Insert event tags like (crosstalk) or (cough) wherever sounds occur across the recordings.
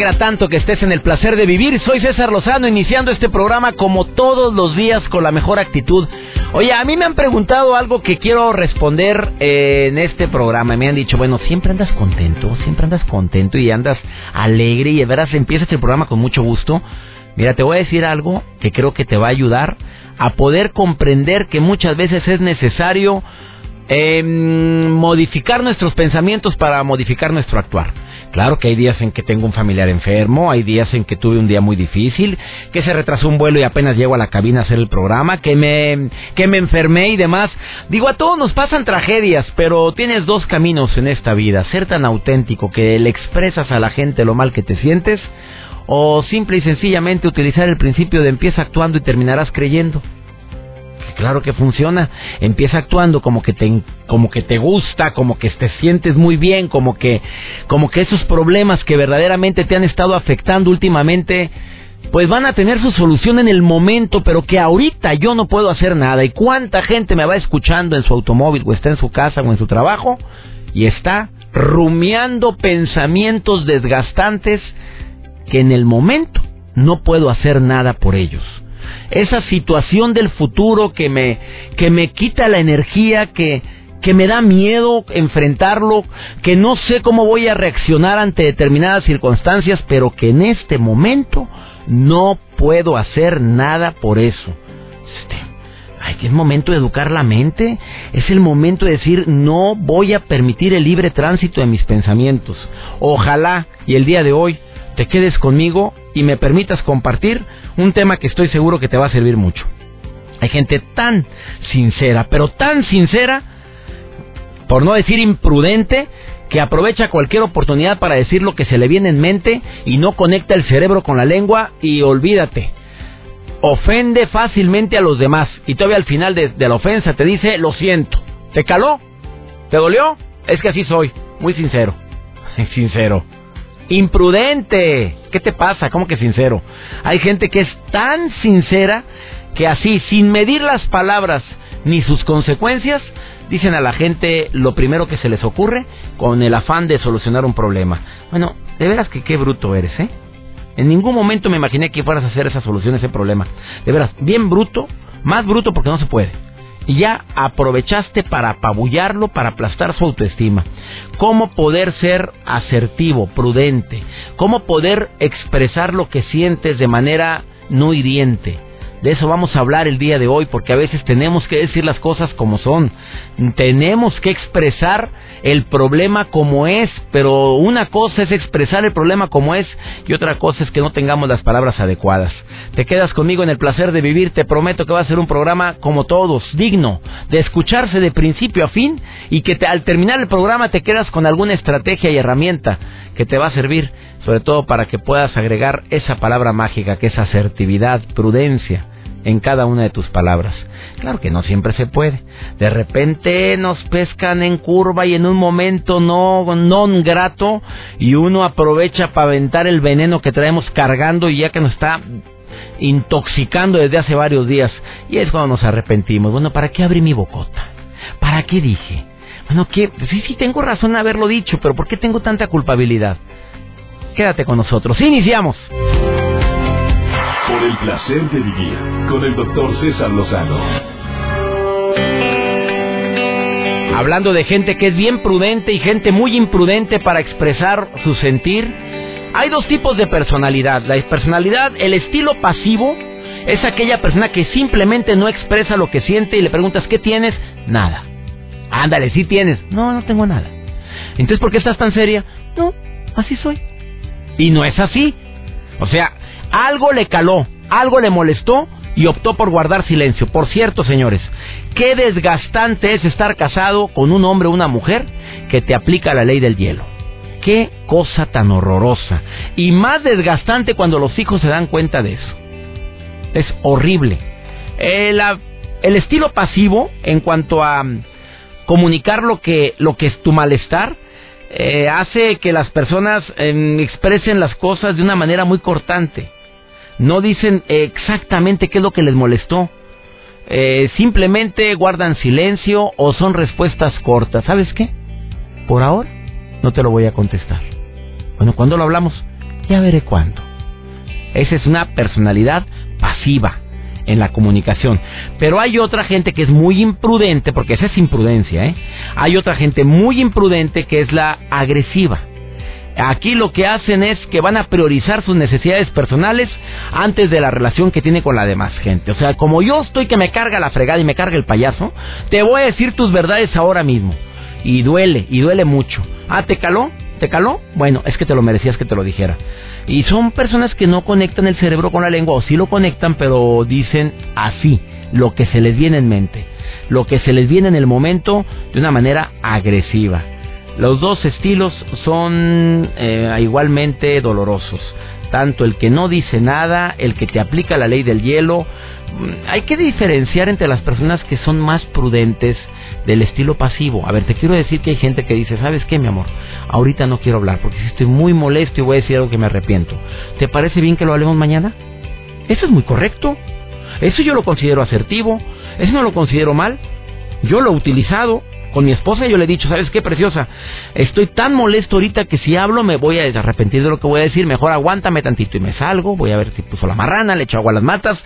Tanto que estés en el placer de vivir. Soy César Lozano, iniciando este programa como todos los días con la mejor actitud. Oye, a mí me han preguntado algo que quiero responder eh, en este programa. Me han dicho, bueno, siempre andas contento, siempre andas contento y andas alegre y de veras empiezas el programa con mucho gusto. Mira, te voy a decir algo que creo que te va a ayudar a poder comprender que muchas veces es necesario em, modificar nuestros pensamientos para modificar nuestro actuar. Claro que hay días en que tengo un familiar enfermo, hay días en que tuve un día muy difícil, que se retrasó un vuelo y apenas llego a la cabina a hacer el programa, que me, que me enfermé y demás. Digo, a todos nos pasan tragedias, pero tienes dos caminos en esta vida, ser tan auténtico que le expresas a la gente lo mal que te sientes, o simple y sencillamente utilizar el principio de empieza actuando y terminarás creyendo. Claro que funciona. Empieza actuando como que te como que te gusta, como que te sientes muy bien, como que como que esos problemas que verdaderamente te han estado afectando últimamente pues van a tener su solución en el momento, pero que ahorita yo no puedo hacer nada. ¿Y cuánta gente me va escuchando en su automóvil o está en su casa o en su trabajo y está rumiando pensamientos desgastantes que en el momento no puedo hacer nada por ellos? Esa situación del futuro que me, que me quita la energía, que, que me da miedo enfrentarlo, que no sé cómo voy a reaccionar ante determinadas circunstancias, pero que en este momento no puedo hacer nada por eso. Este, ay, que es momento de educar la mente, es el momento de decir no voy a permitir el libre tránsito de mis pensamientos. Ojalá y el día de hoy te quedes conmigo y me permitas compartir un tema que estoy seguro que te va a servir mucho. Hay gente tan sincera, pero tan sincera, por no decir imprudente, que aprovecha cualquier oportunidad para decir lo que se le viene en mente y no conecta el cerebro con la lengua y olvídate. Ofende fácilmente a los demás y todavía al final de, la ofensa te dice lo siento. ¿Te caló? ¿Te dolió? Es que así soy, muy sincero. (laughs) Sincero. Imprudente. ¿Qué te pasa? ¿Cómo que sincero? Hay gente que es tan sincera que así, sin medir las palabras ni sus consecuencias, dicen a la gente lo primero que se les ocurre con el afán de solucionar un problema. Bueno, de veras que qué bruto eres, ¿eh? En ningún momento me imaginé que fueras a hacer esa solución ese problema. De veras, bien bruto, más bruto porque no se puede ya aprovechaste para apabullarlo, para aplastar su autoestima. ¿Cómo poder ser asertivo, prudente? ¿Cómo poder expresar lo que sientes de manera no hiriente? De eso vamos a hablar el día de hoy, porque a veces tenemos que decir las cosas como son. Tenemos que expresar el problema como es, pero una cosa es expresar el problema como es y otra cosa es que no tengamos las palabras adecuadas. Te quedas conmigo en el placer de vivir, te prometo que va a ser un programa como todos, digno, de escucharse de principio a fin y que al terminar el programa te quedas con alguna estrategia y herramienta que te va a servir, sobre todo para que puedas agregar esa palabra mágica que es asertividad, prudencia en cada una de tus palabras. Claro que no siempre se puede. De repente nos pescan en curva y en un momento no non grato y uno aprovecha para aventar el veneno que traemos cargando y ya que nos está intoxicando desde hace varios días. Y es cuando nos arrepentimos. Bueno, ¿para qué abrí mi bocota? ¿Para qué dije? Bueno, que sí, sí tengo razón en haberlo dicho, pero ¿por qué tengo tanta culpabilidad? Quédate con nosotros. Iniciamos. El placer de vivir con el doctor César Lozano. Hablando de gente que es bien prudente y gente muy imprudente para expresar su sentir, hay dos tipos de personalidad. La personalidad, el estilo pasivo, es aquella persona que simplemente no expresa lo que siente y le preguntas, ¿qué tienes? Nada. Ándale, sí tienes. No, no tengo nada. Entonces, ¿por qué estás tan seria? No, así soy. Y no es así. O sea, algo le caló, algo le molestó y optó por guardar silencio. Por cierto, señores, qué desgastante es estar casado con un hombre o una mujer que te aplica la ley del hielo. Qué cosa tan horrorosa. Y más desgastante cuando los hijos se dan cuenta de eso. Es horrible. El, el estilo pasivo, en cuanto a mm, comunicar lo que, lo que es tu malestar, eh, hace que las personas em, expresen las cosas de una manera muy cortante. No dicen exactamente qué es lo que les molestó. Eh, simplemente guardan silencio o son respuestas cortas. ¿Sabes qué? Por ahora no te lo voy a contestar. Bueno, cuando lo hablamos? Ya veré cuándo. Esa es una personalidad pasiva en la comunicación. Pero hay otra gente que es muy imprudente, porque esa es imprudencia, ¿eh? Hay otra gente muy imprudente que es la agresiva. Aquí lo que hacen es que van a priorizar sus necesidades personales antes de la relación que tiene con la demás gente. O sea, como yo estoy que me carga la fregada y me carga el payaso, te voy a decir tus verdades ahora mismo. Y duele, y duele mucho. Ah, ¿te caló? ¿Te caló? Bueno, es que te lo merecías que te lo dijera. Y son personas que no conectan el cerebro con la lengua, o sí lo conectan, pero dicen así, lo que se les viene en mente, lo que se les viene en el momento de una manera agresiva. Los dos estilos son eh, igualmente dolorosos. Tanto el que no dice nada, el que te aplica la ley del hielo. Mm, hay que diferenciar entre las personas que son más prudentes del estilo pasivo. A ver, te quiero decir que hay gente que dice, ¿sabes qué, mi amor? Ahorita no quiero hablar porque estoy muy molesto y voy a decir algo que me arrepiento. ¿Te parece bien que lo hablemos mañana? Eso es muy correcto. Eso yo lo considero asertivo. Eso no lo considero mal. Yo lo he utilizado. Con mi esposa yo le he dicho, ¿sabes qué, preciosa? Estoy tan molesto ahorita que si hablo me voy a arrepentir de lo que voy a decir. Mejor aguántame tantito y me salgo. Voy a ver si puso la marrana, le echo agua a las matas.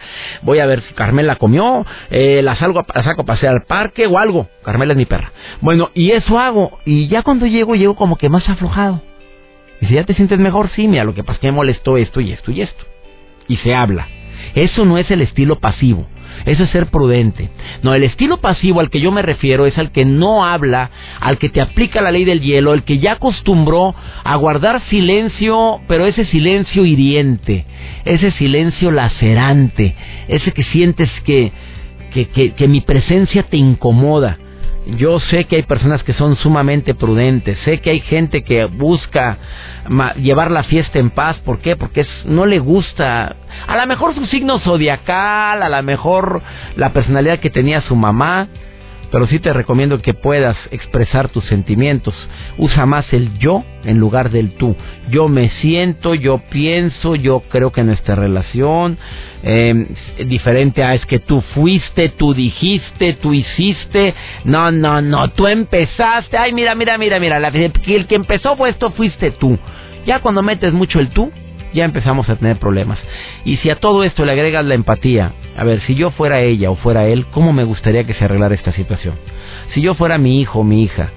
Voy a ver si Carmela comió. Eh, la, salgo, la saco a pasear al parque o algo. Carmela es mi perra. Bueno, y eso hago. Y ya cuando llego, llego como que más aflojado. Y si ya te sientes mejor, sí, mira, lo que pasa es que me molestó esto y esto y esto. Y se habla. Eso no es el estilo pasivo. Eso es ser prudente. No, el estilo pasivo al que yo me refiero es al que no habla, al que te aplica la ley del hielo, el que ya acostumbró a guardar silencio, pero ese silencio hiriente, ese silencio lacerante, ese que sientes que, que, que, que mi presencia te incomoda. Yo sé que hay personas que son sumamente prudentes, sé que hay gente que busca llevar la fiesta en paz, ¿por qué? Porque no le gusta, a lo mejor su signo zodiacal, a lo mejor la personalidad que tenía su mamá, pero sí te recomiendo que puedas expresar tus sentimientos. Usa más el yo en lugar del tú. Yo me siento, yo pienso, yo creo que nuestra relación eh, diferente a es que tú fuiste, tú dijiste, tú hiciste. No, no, no, tú empezaste. Ay, mira, mira, mira, mira. el que empezó fue esto fuiste tú. Ya cuando metes mucho el tú, ya empezamos a tener problemas. Y si a todo esto le agregas la empatía, a ver, si yo fuera ella o fuera él, ¿cómo me gustaría que se arreglara esta situación? Si yo fuera mi hijo o mi hija,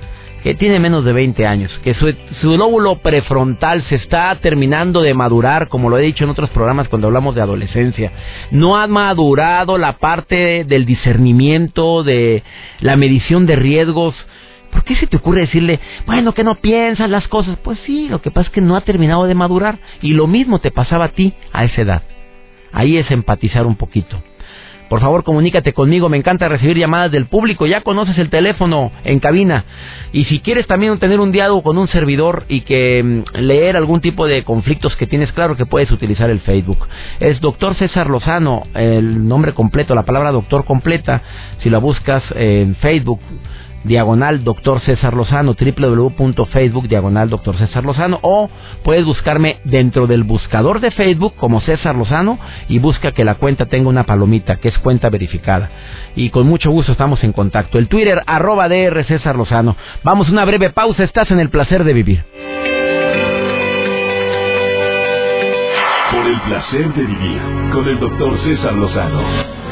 que tiene menos de 20 años, que su, su, lóbulo prefrontal se está terminando de madurar, como lo he dicho en otros programas cuando hablamos de adolescencia, no ha madurado la parte del discernimiento, de la medición de riesgos, ¿Por qué se te ocurre decirle, bueno, que no piensas las cosas? Pues sí, lo que pasa es que no ha terminado de madurar. Y lo mismo te pasaba a ti a esa edad. Ahí es empatizar un poquito. Por favor, comunícate conmigo. Me encanta recibir llamadas del público. Ya conoces el teléfono en cabina. Y si quieres también tener un diálogo con un servidor y que mm, leer algún tipo de conflictos que tienes, claro que puedes utilizar el Facebook. Es doctor César Lozano, el nombre completo, la palabra doctor completa. Si la buscas en Facebook, diagonal doctor César Lozano, www.facebook diagonal doctor César Lozano, o puedes buscarme dentro del buscador de Facebook como César Lozano y busca que la cuenta tenga una palomita, que es cuenta verificada. Y con mucho gusto estamos en contacto. El Twitter, arroba DR César Lozano. Vamos una breve pausa, estás en el placer de vivir. Por el placer de vivir con el doctor César Lozano.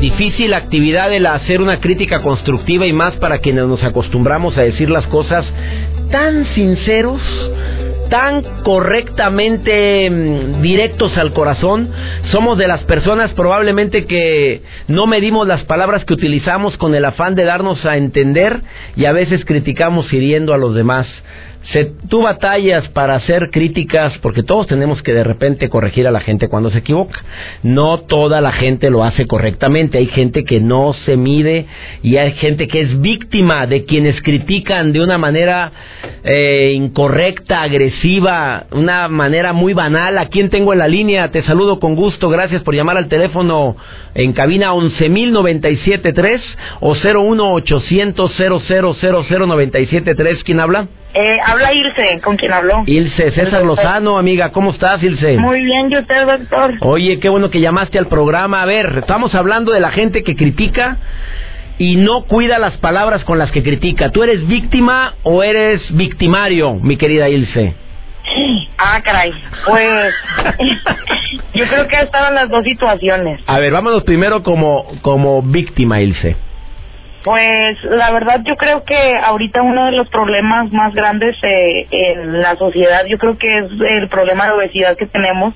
Difícil actividad el hacer una crítica constructiva y más para quienes nos acostumbramos a decir las cosas tan sinceros, tan correctamente mm, directos al corazón. Somos de las personas probablemente que no medimos las palabras que utilizamos con el afán de darnos a entender y a veces criticamos hiriendo a los demás. Se, tú batallas para hacer críticas porque todos tenemos que de repente corregir a la gente cuando se equivoca. No toda la gente lo hace correctamente. Hay gente que no se mide y hay gente que es víctima de quienes critican de una manera eh, incorrecta, agresiva, una manera muy banal. ¿A quién tengo en la línea? Te saludo con gusto. Gracias por llamar al teléfono en cabina 11.097.3 o 01800 00973. ¿Quién habla? Eh, habla Ilse, ¿con quién habló? Ilse, César Lozano, amiga, ¿cómo estás, Ilse? Muy bien, ¿y usted, doctor? Oye, qué bueno que llamaste al programa. A ver, estamos hablando de la gente que critica y no cuida las palabras con las que critica. ¿Tú eres víctima o eres victimario, mi querida Ilse? Ah, caray. Pues (laughs) yo creo que estaban las dos situaciones. A ver, vámonos primero como, como víctima, Ilse. Pues la verdad yo creo que ahorita uno de los problemas más grandes eh, en la sociedad, yo creo que es el problema de obesidad que tenemos.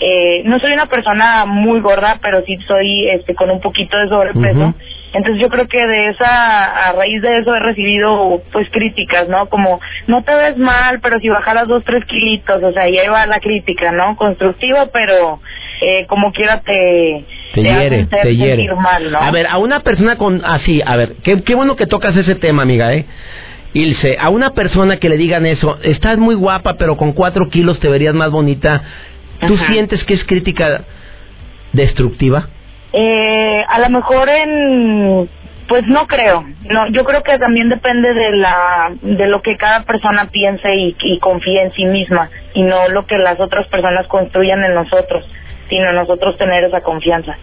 Eh, no soy una persona muy gorda, pero sí soy este con un poquito de sobrepeso. Entonces yo creo que de esa, a raíz de eso he recibido pues críticas, ¿no? Como, no te ves mal, pero si bajaras dos, tres kilitos, o sea, ahí va la crítica, ¿no? Constructiva, pero eh, como quiera te... Te, hiere, te hiere. A ver, a una persona con así, a ver, qué, qué bueno que tocas ese tema, amiga, ¿eh? Ilse, a una persona que le digan eso, estás muy guapa, pero con cuatro kilos te verías más bonita, ¿tú sientes que es crítica destructiva? Eh, a lo mejor en pues no creo no yo creo que también depende de la de lo que cada persona piense y, y confíe en sí misma y no lo que las otras personas construyan en nosotros sino nosotros tener esa confianza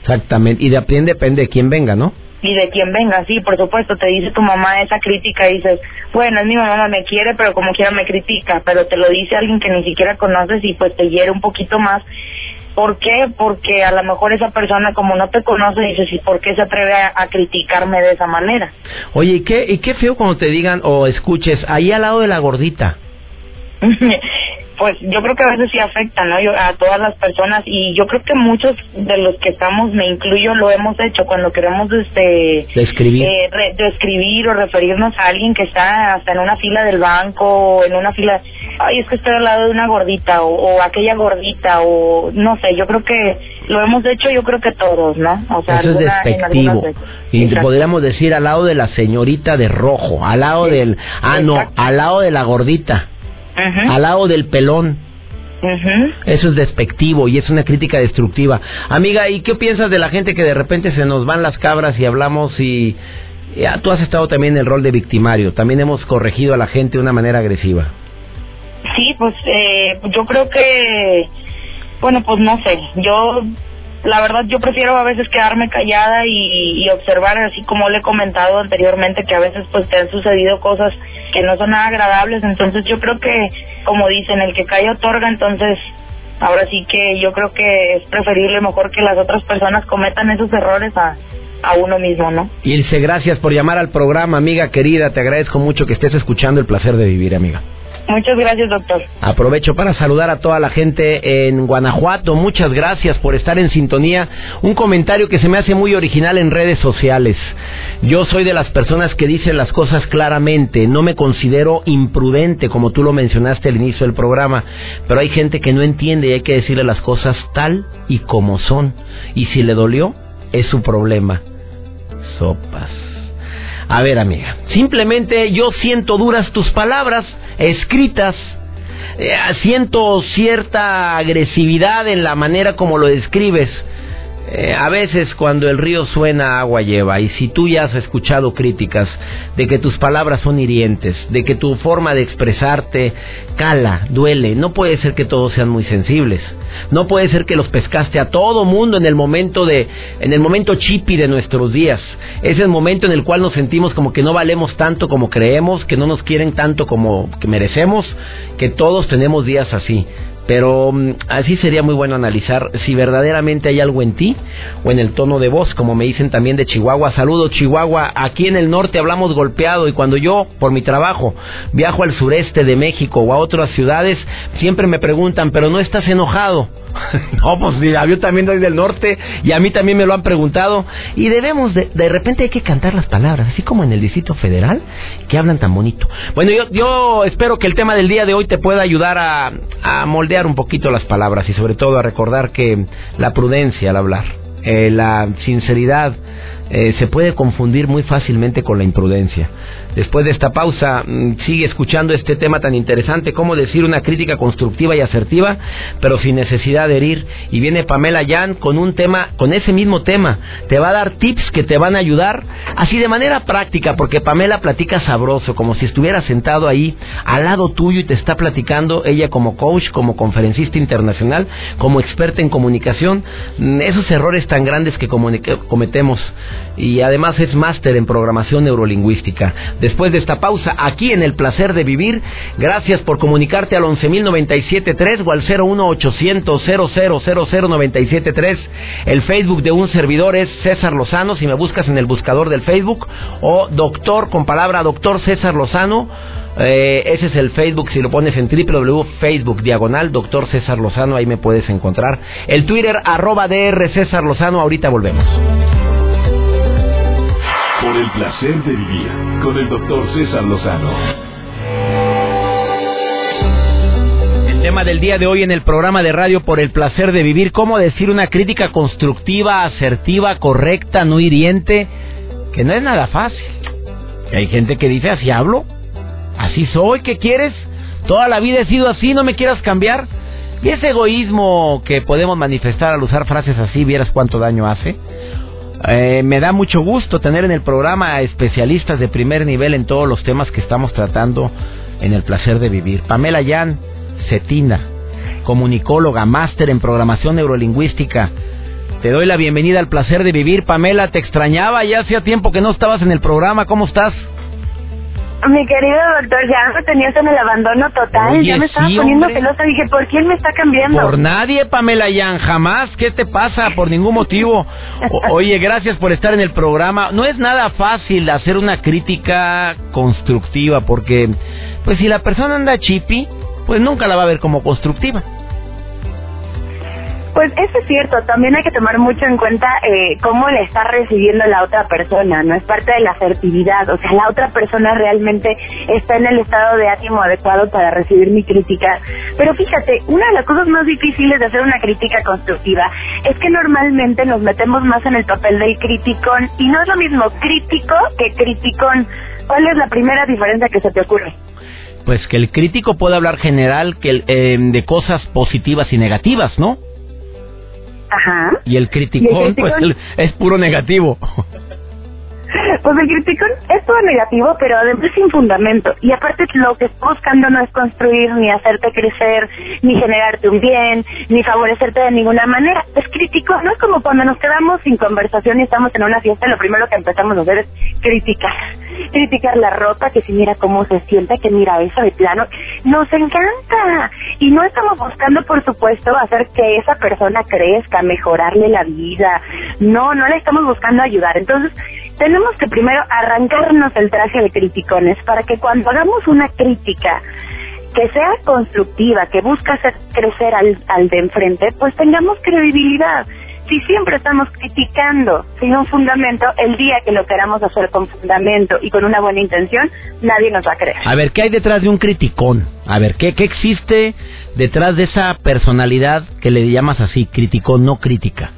exactamente y de depende de quién venga no y de quién venga, sí, por supuesto, te dice tu mamá esa crítica y dices, bueno, es mi mamá, me quiere, pero como quiera me critica, pero te lo dice alguien que ni siquiera conoces y pues te hiere un poquito más ¿Por qué? Porque a lo mejor esa persona como no te conoce dices, ¿y por qué se atreve a, criticarme de esa manera? Oye, ¿y qué, ¿y qué feo cuando te digan o escuches ahí al lado de la gordita? (laughs) pues yo creo que a veces sí afecta, ¿no? Yo, a todas las personas y yo creo que muchos de los que estamos, me incluyo, lo hemos hecho cuando queremos este describir, eh, describir o referirnos a alguien que está hasta en una fila del banco o en una fila, ay, es que estoy al lado de una gordita o, aquella gordita o no sé, yo creo que lo hemos hecho, yo creo que todos, ¿no? O sea, Eso es despectivo. Y podríamos decir al lado de la señorita de rojo, al lado del, ah, no, al lado de la gordita al lado del pelón. Eso es despectivo y es una crítica destructiva. Amiga, ¿y qué piensas de la gente que de repente se nos van las cabras y hablamos y tú has estado también en el rol de victimario? También hemos corregido a la gente de una manera agresiva. Sí, pues eh, yo creo que, bueno, pues no sé, yo la verdad yo prefiero a veces quedarme callada y, y, observar así como le he comentado anteriormente que a veces pues te han sucedido cosas que no son nada agradables entonces yo creo que como dicen el que calla otorga entonces ahora sí que yo creo que es preferible mejor que las otras personas cometan esos errores a a uno mismo, ¿no? Ilse, gracias por llamar al programa, amiga querida. Te agradezco mucho que estés escuchando el placer de vivir, amiga. Muchas gracias, doctor. Aprovecho para saludar a toda la gente en Guanajuato. Muchas gracias por estar en sintonía. Un comentario que se me hace muy original en redes sociales. Yo soy de las personas que dicen las cosas claramente. No me considero imprudente, como tú lo mencionaste al inicio del programa. Pero hay gente que no entiende y hay que decirle las cosas tal y como son. Y si le dolió, es su problema. Sopas. A ver, amiga, simplemente yo siento duras tus palabras escritas. Eh, siento cierta agresividad en la manera como lo describes. Eh, a veces cuando el río suena agua lleva y si tú ya has escuchado críticas de que tus palabras son hirientes, de que tu forma de expresarte cala, duele, no puede ser que todos sean muy sensibles. No puede ser que los pescaste a todo mundo en el momento de en el momento chipi de nuestros días. Es el momento en el cual nos sentimos como que no valemos tanto como creemos, que no nos quieren tanto como que merecemos, que todos tenemos días así. Pero mm, así sería muy bueno analizar si verdaderamente hay algo en ti o en el tono de voz, como me dicen también de Chihuahua. Saludos Chihuahua, aquí en el norte hablamos golpeado y cuando yo, por mi trabajo, viajo al sureste de México o a otras ciudades, siempre me preguntan, pero no estás enojado. (laughs) no, pues mira, yo también soy del norte y a mí también me lo han preguntado. Y debemos, de, de repente hay que cantar las palabras, así como en el Distrito Federal, que hablan tan bonito. Bueno, yo, yo espero que el tema del día de hoy te pueda ayudar a, moldear un poquito las palabras y sobre todo a recordar que la prudencia al hablar, eh, la sinceridad, eh, se puede confundir muy fácilmente con la imprudencia. Después de esta pausa, mm, sigue escuchando este tema tan interesante, cómo decir una crítica constructiva y asertiva, pero sin necesidad de herir. Y viene Pamela Yan con un tema, con ese mismo tema. Te va a dar tips que te van a ayudar, así de manera práctica, porque Pamela platica sabroso, como si estuviera sentado ahí al lado tuyo y te está platicando, ella como coach, como conferencista internacional, como experta en comunicación, mm, esos errores tan grandes que cometemos. Y además es máster en programación neurolingüística después de esta pausa aquí en El Placer de Vivir. Gracias por comunicarte al 11.097.3 o al 01800 El Facebook de un servidor es César Lozano, si me buscas en el buscador del Facebook, o doctor con palabra doctor César Lozano. Eh, ese es el Facebook, si lo pones en www.facebook diagonal doctor César Lozano, ahí me puedes encontrar. El Twitter arroba DR César Lozano, ahorita volvemos. El placer de vivir con el doctor César Lozano. El tema del día de hoy en el programa de radio Por el placer de vivir, cómo decir una crítica constructiva, asertiva, correcta, no hiriente, que no es nada fácil. Hay gente que dice, así hablo, así soy, ¿qué quieres? Toda la vida he sido así, no me quieras cambiar. Y ese egoísmo que podemos manifestar al usar frases así, vieras cuánto daño hace. Eh, me da mucho gusto tener en el programa a especialistas de primer nivel en todos los temas que estamos tratando en el placer de vivir. Pamela Yan, Cetina, comunicóloga, máster en programación neurolingüística. Te doy la bienvenida al placer de vivir. Pamela, te extrañaba, ya hacía tiempo que no estabas en el programa. ¿Cómo estás? Mi querido doctor, ya me tenías en el abandono total. ya me estaba poniendo celosa. Dije, ¿por quién me está cambiando? Por nadie, Pamela Yan, jamás. ¿Qué te pasa? Por ningún motivo. (laughs) oye, gracias por estar en el programa. No es nada fácil hacer una crítica constructiva porque, pues si la persona anda chipi, pues nunca la va a ver como constructiva. Pues eso es cierto, también hay que tomar mucho en cuenta eh, cómo le está recibiendo la otra persona, no es parte de la asertividad, o sea, la otra persona realmente está en el estado de ánimo adecuado para recibir mi crítica. Pero fíjate, una de las cosas más difíciles de hacer una crítica constructiva es que normalmente nos metemos más en el papel del criticón y no es lo mismo crítico que criticón. ¿Cuál es la primera diferencia que se te ocurre? Pues que el crítico puede hablar general que eh, de cosas positivas y negativas, ¿no? Ajá. Y el criticón, pues es puro negativo. Pues el criticón es todo negativo, pero además sin fundamento. Y aparte lo que está buscando no es construir, ni hacerte crecer, ni generarte un bien, ni favorecerte de ninguna manera. Es crítico, no es como cuando nos quedamos sin conversación y estamos en una fiesta, lo primero que empezamos a hacer es criticar. Criticar la ropa, que si mira cómo se siente, que mira eso de plano. Nos encanta. Y no estamos buscando, por supuesto, hacer que esa persona crezca, mejorarle la vida. No, no le estamos buscando ayudar. Entonces, tenemos que primero arrancarnos el traje de criticones para que cuando hagamos una crítica que sea constructiva, que busca hacer crecer al, al de enfrente, pues tengamos credibilidad. Si siempre estamos criticando sin un fundamento, el día que lo queramos hacer con fundamento y con una buena intención, nadie nos va a creer. A ver, ¿qué hay detrás de un criticón? A ver, ¿qué, qué existe detrás de esa personalidad que le llamas así, criticón, no crítica?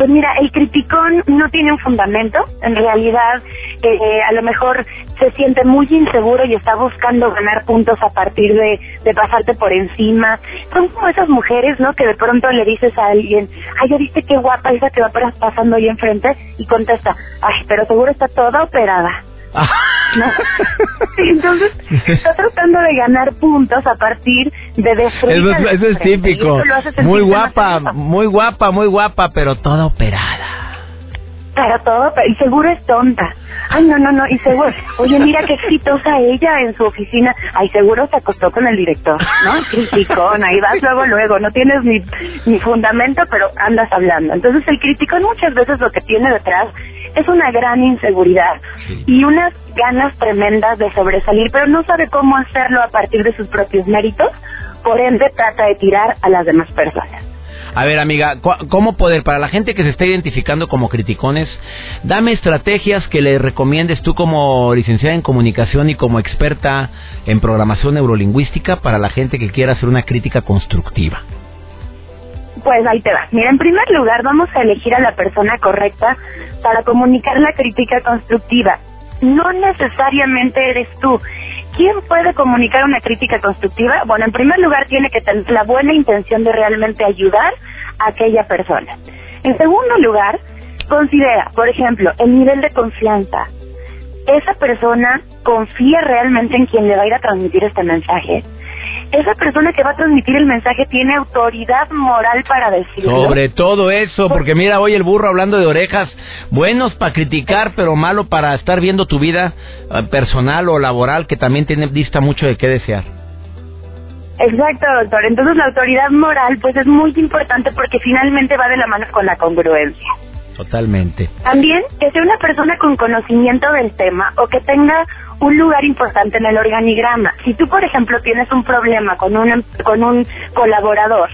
Pues mira, el criticón no tiene un fundamento. En realidad, eh, a lo mejor se siente muy inseguro y está buscando ganar puntos a partir de, de pasarte por encima. Son como esas mujeres, ¿no? Que de pronto le dices a alguien, ay, ya viste qué guapa esa que va pasando ahí enfrente y contesta, ay, pero seguro está toda operada. (laughs) (laughs) Entonces, está tratando de ganar puntos a partir de destruir. Eso, es típico. Muy guapa, muy guapa, muy guapa, pero toda operada. Pero todo, y seguro es tonta. Ay, no, no, no, y seguro, oye, mira qué exitosa ella en su oficina. Ay, seguro se acostó con el director, ¿no? Criticón, ahí vas luego, luego, no tienes ni, ni fundamento, pero andas hablando. Entonces, el criticón muchas veces lo que tiene detrás es una gran inseguridad y unas ganas tremendas de sobresalir, pero no sabe cómo hacerlo a partir de sus propios méritos por ende trata de tirar a las demás personas. A ver, amiga, ¿cómo poder, para la gente que se está identificando como criticones, dame estrategias que le recomiendes tú como licenciada en comunicación y como experta en programación neurolingüística para la gente que quiera hacer una crítica constructiva? Pues ahí te va. Mira, en primer lugar, vamos a elegir a la persona correcta para comunicar la crítica constructiva. No necesariamente eres tú. ¿Quién puede comunicar una crítica constructiva? Bueno, en primer lugar, tiene que tener la buena intención de realmente ayudar a aquella persona. En segundo lugar, considera, por ejemplo, el nivel de confianza. ¿Esa persona confía realmente en quien le va a ir a transmitir este mensaje? Esa persona que va a transmitir el mensaje tiene autoridad moral para decirlo. Sobre todo eso, porque mira, hoy el burro hablando de orejas, buenos para criticar, pero malo para estar viendo tu vida eh, personal o laboral, que también tiene dista mucho de qué desear. Exacto, doctor. Entonces la autoridad moral pues es muy importante porque finalmente va de la mano con la congruencia. Totalmente. También que sea una persona con conocimiento del tema o que tenga un lugar importante en el organigrama. Si tú, por ejemplo, tienes un problema con un, em, con un colaborador,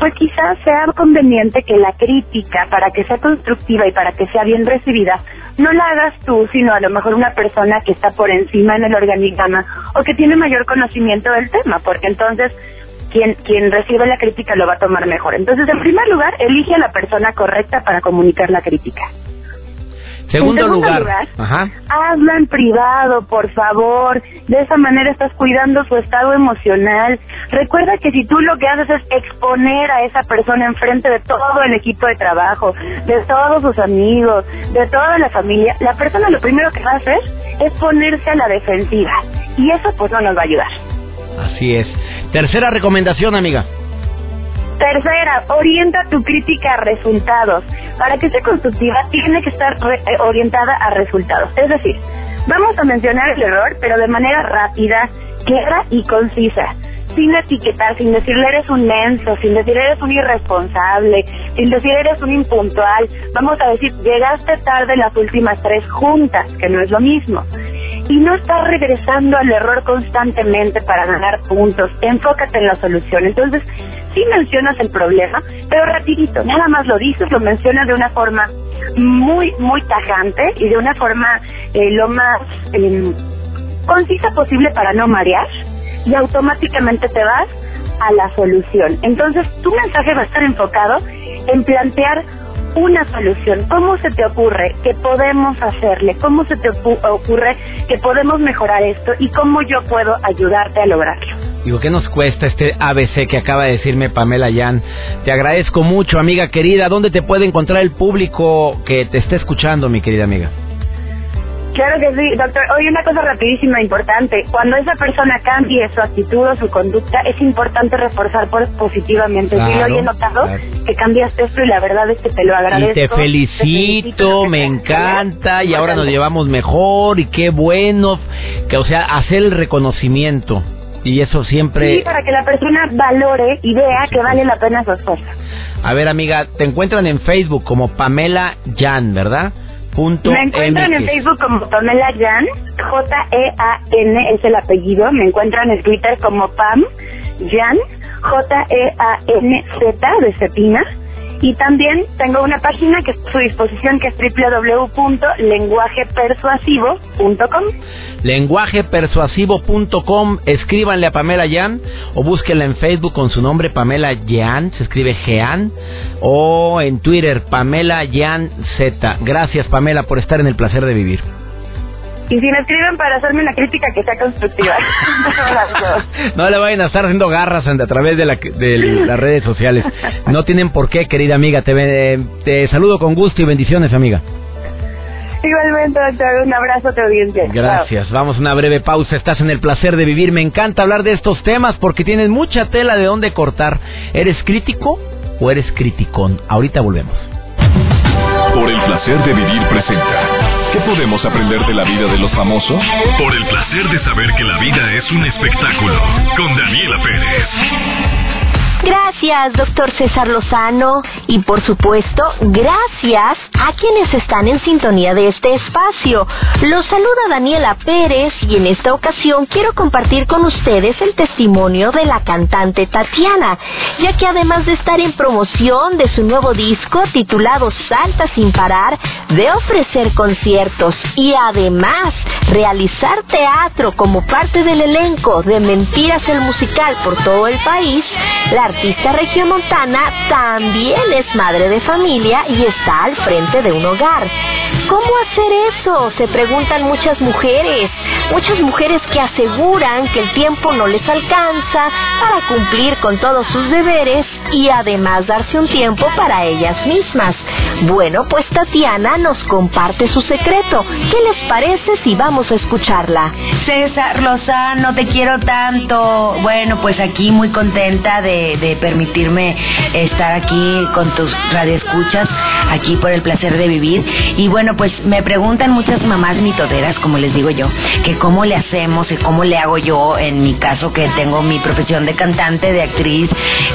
pues quizás sea conveniente que la crítica, para que sea constructiva y para que sea bien recibida, no la hagas tú, sino a lo mejor una persona que está por encima en el organigrama o que tiene mayor conocimiento del tema, porque entonces quien, quien recibe la crítica lo va a tomar mejor. Entonces, en primer lugar, elige a la persona correcta para comunicar la crítica. Segundo, lugar, hazlo en privado, por favor. De esa manera estás cuidando su estado emocional. Recuerda que si tú lo que haces es exponer a esa persona enfrente de todo el equipo de trabajo, de todos sus amigos, de toda la familia, la persona lo primero que va a hacer es ponerse a la defensiva. Y eso pues no nos va a ayudar. Así es. Tercera recomendación, amiga. Tercera, orienta tu crítica a resultados. Para que sea constructiva, tiene que estar eh, orientada a resultados. Es decir, vamos a mencionar el error, pero de manera rápida, clara y concisa. Sin etiquetar, sin decirle eres un menso, sin decir eres un irresponsable, sin decir eres un impuntual. Vamos a decir, llegaste tarde las últimas tres juntas, que no es lo mismo y no estás regresando al error constantemente para ganar puntos. Enfócate en la solución. Entonces, sí mencionas el problema, pero rapidito, nada más lo dices, lo mencionas de una forma muy, muy tajante y de una forma eh, lo más em, concisa posible para no marear y automáticamente te vas a la solución. Entonces, tu mensaje va a estar enfocado en plantear una solución. ¿Cómo se te ocurre que podemos hacerle? ¿Cómo se te ocurre que podemos mejorar esto? ¿Y cómo yo puedo ayudarte a lograrlo? Digo, ¿qué nos cuesta este ABC que acaba de decirme Pamela Yan? Te agradezco mucho, amiga querida. ¿Dónde te puede encontrar el público que te esté escuchando, mi querida amiga? Claro que sí, doctor. Oye, una cosa rapidísima, importante. Cuando esa persona cambie su actitud o su conducta, es importante reforzar positivamente. sí, lo he notado que cambiaste esto y la verdad es que te lo agradezco. Y te felicito, me encanta y ahora nos llevamos mejor y qué bueno. Que, o sea, hacer el reconocimiento. Y eso siempre... Sí, para que la persona valore y vea que vale la pena su esfuerzo. A ver, amiga, te encuentran en Facebook como Pamela Jan, ¿verdad? Me encuentran en Facebook como Pamela Jan, J-E-A-N es el apellido. Me encuentran en Twitter como Pam Jan, J-E-A-N-Z de Cepina. Y también tengo una página que está a su disposición que es www.lenguajepersuasivo.com. Lenguajepersuasivo.com. Escríbanle a Pamela Yan o búsquenla en Facebook con su nombre Pamela Yan, se escribe Jean, o en Twitter Pamela Yan Z. Gracias Pamela por estar en el placer de vivir. Y si me escriben para hacerme una crítica que sea constructiva. (laughs) no le vayan a estar haciendo garras a través de, las redes sociales. No tienen por qué, querida amiga. Te, te saludo con gusto y bendiciones, amiga. Igualmente, doctor. Un abrazo a tu audiencia. Gracias. Vamos a una breve pausa. Estás en el placer de vivir. Me encanta hablar de estos temas porque tienes mucha tela de dónde cortar. ¿Eres crítico o eres criticón? Ahorita volvemos. Por el placer de vivir presenta. ¿Qué podemos aprender de la vida de los famosos? Por el placer de saber que la vida es un espectáculo. Con Daniela Pérez. Gracias, doctor César Lozano. Y por supuesto, gracias a quienes están en sintonía de este espacio. Los saluda Daniela Pérez y en esta ocasión quiero compartir con ustedes el testimonio de la cantante Tatiana, ya que además de estar en promoción de su nuevo disco titulado Salta sin parar, de ofrecer conciertos y además realizar teatro como parte del elenco de Mentiras el Musical por todo el país, la artista regiomontana también es madre de familia y está al frente de un hogar. ¿Cómo hacer eso? Se preguntan muchas mujeres. Muchas mujeres que aseguran que el tiempo no les alcanza para cumplir con todos sus deberes y además darse un tiempo para ellas mismas. Bueno, pues Tatiana nos comparte su secreto. ¿Qué les parece si vamos a escucharla? César Lozano, te quiero tanto. Bueno, pues aquí muy contenta de, permitirme estar aquí con tus radioescuchas, aquí por el placer de vivir. Y bueno, pues me preguntan muchas mamás mitoteras, como les digo yo, que cómo le hacemos y cómo le hago yo, en mi caso que tengo mi profesión de cantante, de actriz,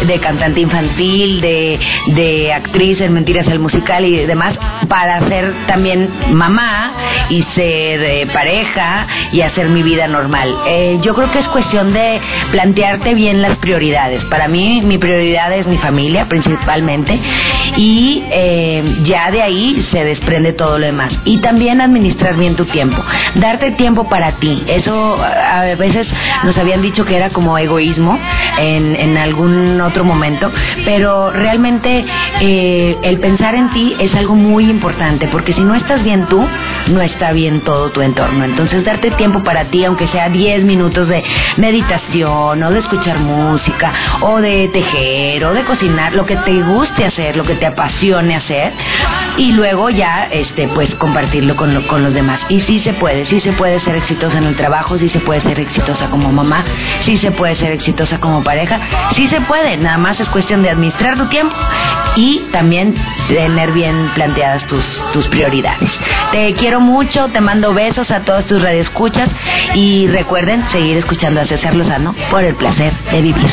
de cantante infantil, de, de actriz en Mentiras el Musical y demás, para ser también mamá y ser eh, pareja y hacer mi vida normal. Eh, yo creo que es cuestión de plantearte bien las prioridades. Para mí, mi prioridad es mi familia principalmente y eh, ya de ahí se desprende todo lo Y también administrar bien tu tiempo, darte tiempo para ti. Eso a veces nos habían dicho que era como egoísmo en, en algún otro momento, pero realmente eh, el pensar en ti es algo muy importante, porque si no estás bien tú, no está bien todo tu entorno. Entonces darte tiempo para ti, aunque sea 10 minutos de meditación o de escuchar música o de tejer o de cocinar, lo que te guste hacer, lo que te apasione hacer y luego ya este pues compartirlo con, lo, con los demás. Y sí se puede, sí se puede ser exitosa en el trabajo, sí se puede ser exitosa como mamá, sí se puede ser exitosa como pareja, sí se puede, nada más es cuestión de administrar tu tiempo y también tener bien planteadas tus, tus prioridades. Te quiero mucho, te mando besos a todos tus radioescuchas y recuerden seguir escuchando a César Lozano por el placer de vivir.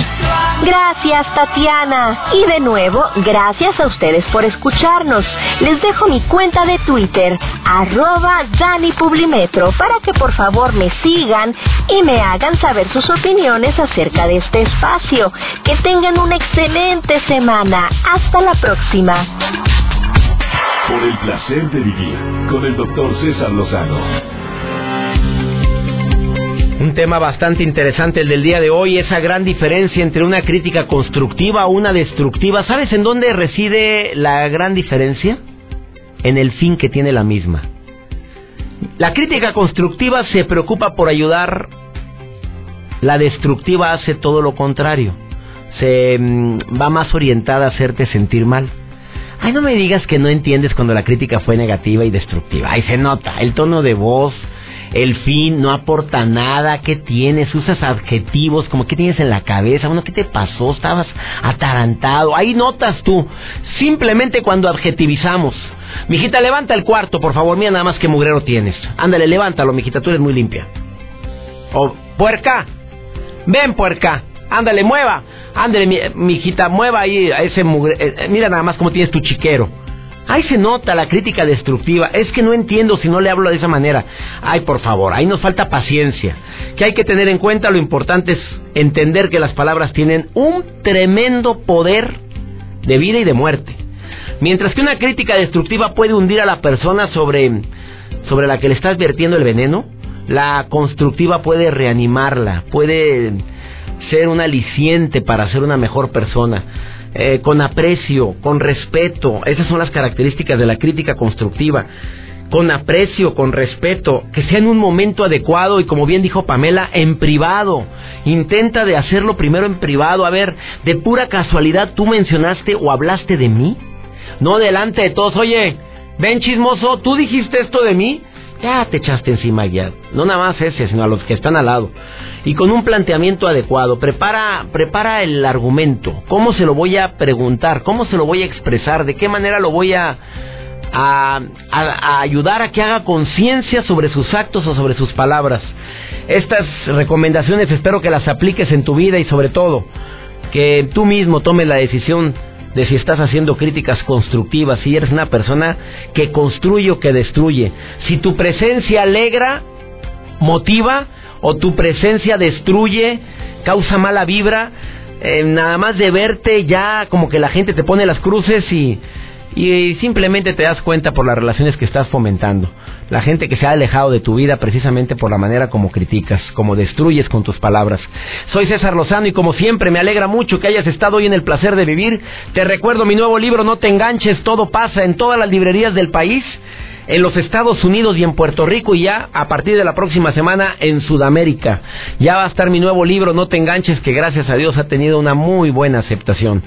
Gracias, Tatiana. Y de nuevo, gracias a ustedes por escucharnos. Les dejo mi cuenta de Twitter, arroba Dani Publimetro, para que por favor me sigan y me hagan saber sus opiniones acerca de este espacio. Que tengan una excelente semana. Hasta la próxima. Por el placer de vivir con el doctor César Lozano. Un tema bastante interesante el del día de hoy, esa gran diferencia entre una crítica constructiva o una destructiva. ¿Sabes en dónde reside la gran diferencia? En el fin que tiene la misma. La crítica constructiva se preocupa por ayudar, la destructiva hace todo lo contrario. Se mm, va más orientada a hacerte sentir mal. Ay, no me digas que no entiendes cuando la crítica fue negativa y destructiva. Ay, se nota, el tono de voz, el fin no aporta nada, ¿qué tienes? Usas adjetivos, como ¿qué tienes en la cabeza? Bueno, ¿qué te pasó? Estabas atarantado. Ahí notas tú, simplemente cuando adjetivizamos. Mijita, levanta el cuarto, por favor, mira nada más que mugrero tienes. Ándale, levántalo, mijita, tú eres muy limpia. O, puerca, ven, puerca, ándale, mueva. Ándale, mi, mijita, mueva ahí a ese mugre... eh, mira nada más cómo tienes tu chiquero. Ahí se nota la crítica destructiva. Es que no entiendo si no le hablo de esa manera. Ay, por favor, ahí nos falta paciencia. Que hay que tener en cuenta lo importante es entender que las palabras tienen un tremendo poder de vida y de muerte. Mientras que una crítica destructiva puede hundir a la persona sobre, sobre la que le estás vertiendo el veneno, la constructiva puede reanimarla, puede ser un aliciente para ser una mejor persona. Eh, con aprecio, con respeto. Esas son las características de la crítica constructiva. Con aprecio, con respeto, que sea en un momento adecuado y como bien dijo Pamela, en privado. Intenta de hacerlo primero en privado. A ver, de pura casualidad tú mencionaste o hablaste de mí. No delante de todos. Oye, ven chismoso, tú dijiste esto de mí. Ya te echaste encima ya. No nada más ese, sino a los que están al lado. Y con un planteamiento adecuado. Prepara, prepara el argumento. ¿Cómo se lo voy a preguntar? ¿Cómo se lo voy a expresar? ¿De qué manera lo voy a, a, ayudar a que haga conciencia sobre sus actos o sobre sus palabras? Estas recomendaciones espero que las apliques en tu vida y sobre todo que tú mismo tomes la decisión de si estás haciendo críticas constructivas, si eres una persona que construye o que destruye. Si tu presencia alegra, motiva, o tu presencia destruye, causa mala vibra, eh, nada más de verte ya como que la gente te pone las cruces y y simplemente te das cuenta por las relaciones que estás fomentando. La gente que se ha alejado de tu vida precisamente por la manera como criticas, como destruyes con tus palabras. Soy César Lozano y como siempre me alegra mucho que hayas estado hoy en el placer de vivir. Te recuerdo mi nuevo libro No te enganches, todo pasa en todas las librerías del país en los Estados Unidos y en Puerto Rico y ya a partir de la próxima semana en Sudamérica. Ya va a estar mi nuevo libro, No te enganches, que gracias a Dios ha tenido una muy buena aceptación.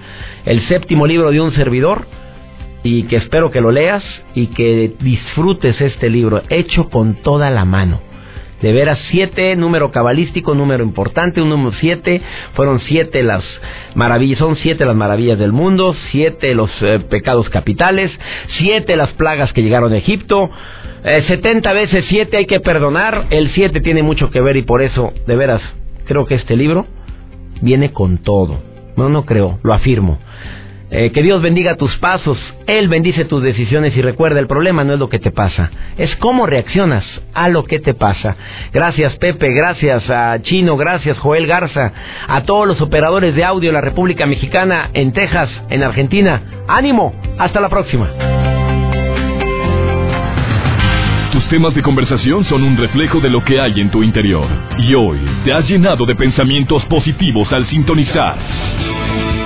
El séptimo libro de un servidor y que espero que lo leas y que disfrutes este libro hecho con toda la mano. De veras, siete, número cabalístico, número importante, un número siete, fueron siete las maravillas, son siete las maravillas del mundo, siete los eh, pecados capitales, siete las plagas que llegaron a Egipto, eh, setenta veces siete hay que perdonar, el siete tiene mucho que ver y por eso, de veras, creo que este libro viene con todo. No, no creo, lo afirmo. Eh, que Dios bendiga tus pasos, Él bendice tus decisiones y recuerda, el problema no es lo que te pasa, es cómo reaccionas a lo que te pasa. Gracias Pepe, gracias a Chino, gracias Joel Garza, a todos los operadores de audio de la República Mexicana, en Texas, en Argentina. Ánimo, hasta la próxima. Tus temas de conversación son un reflejo de lo que hay en tu interior. Y hoy te has llenado de pensamientos positivos al sintonizar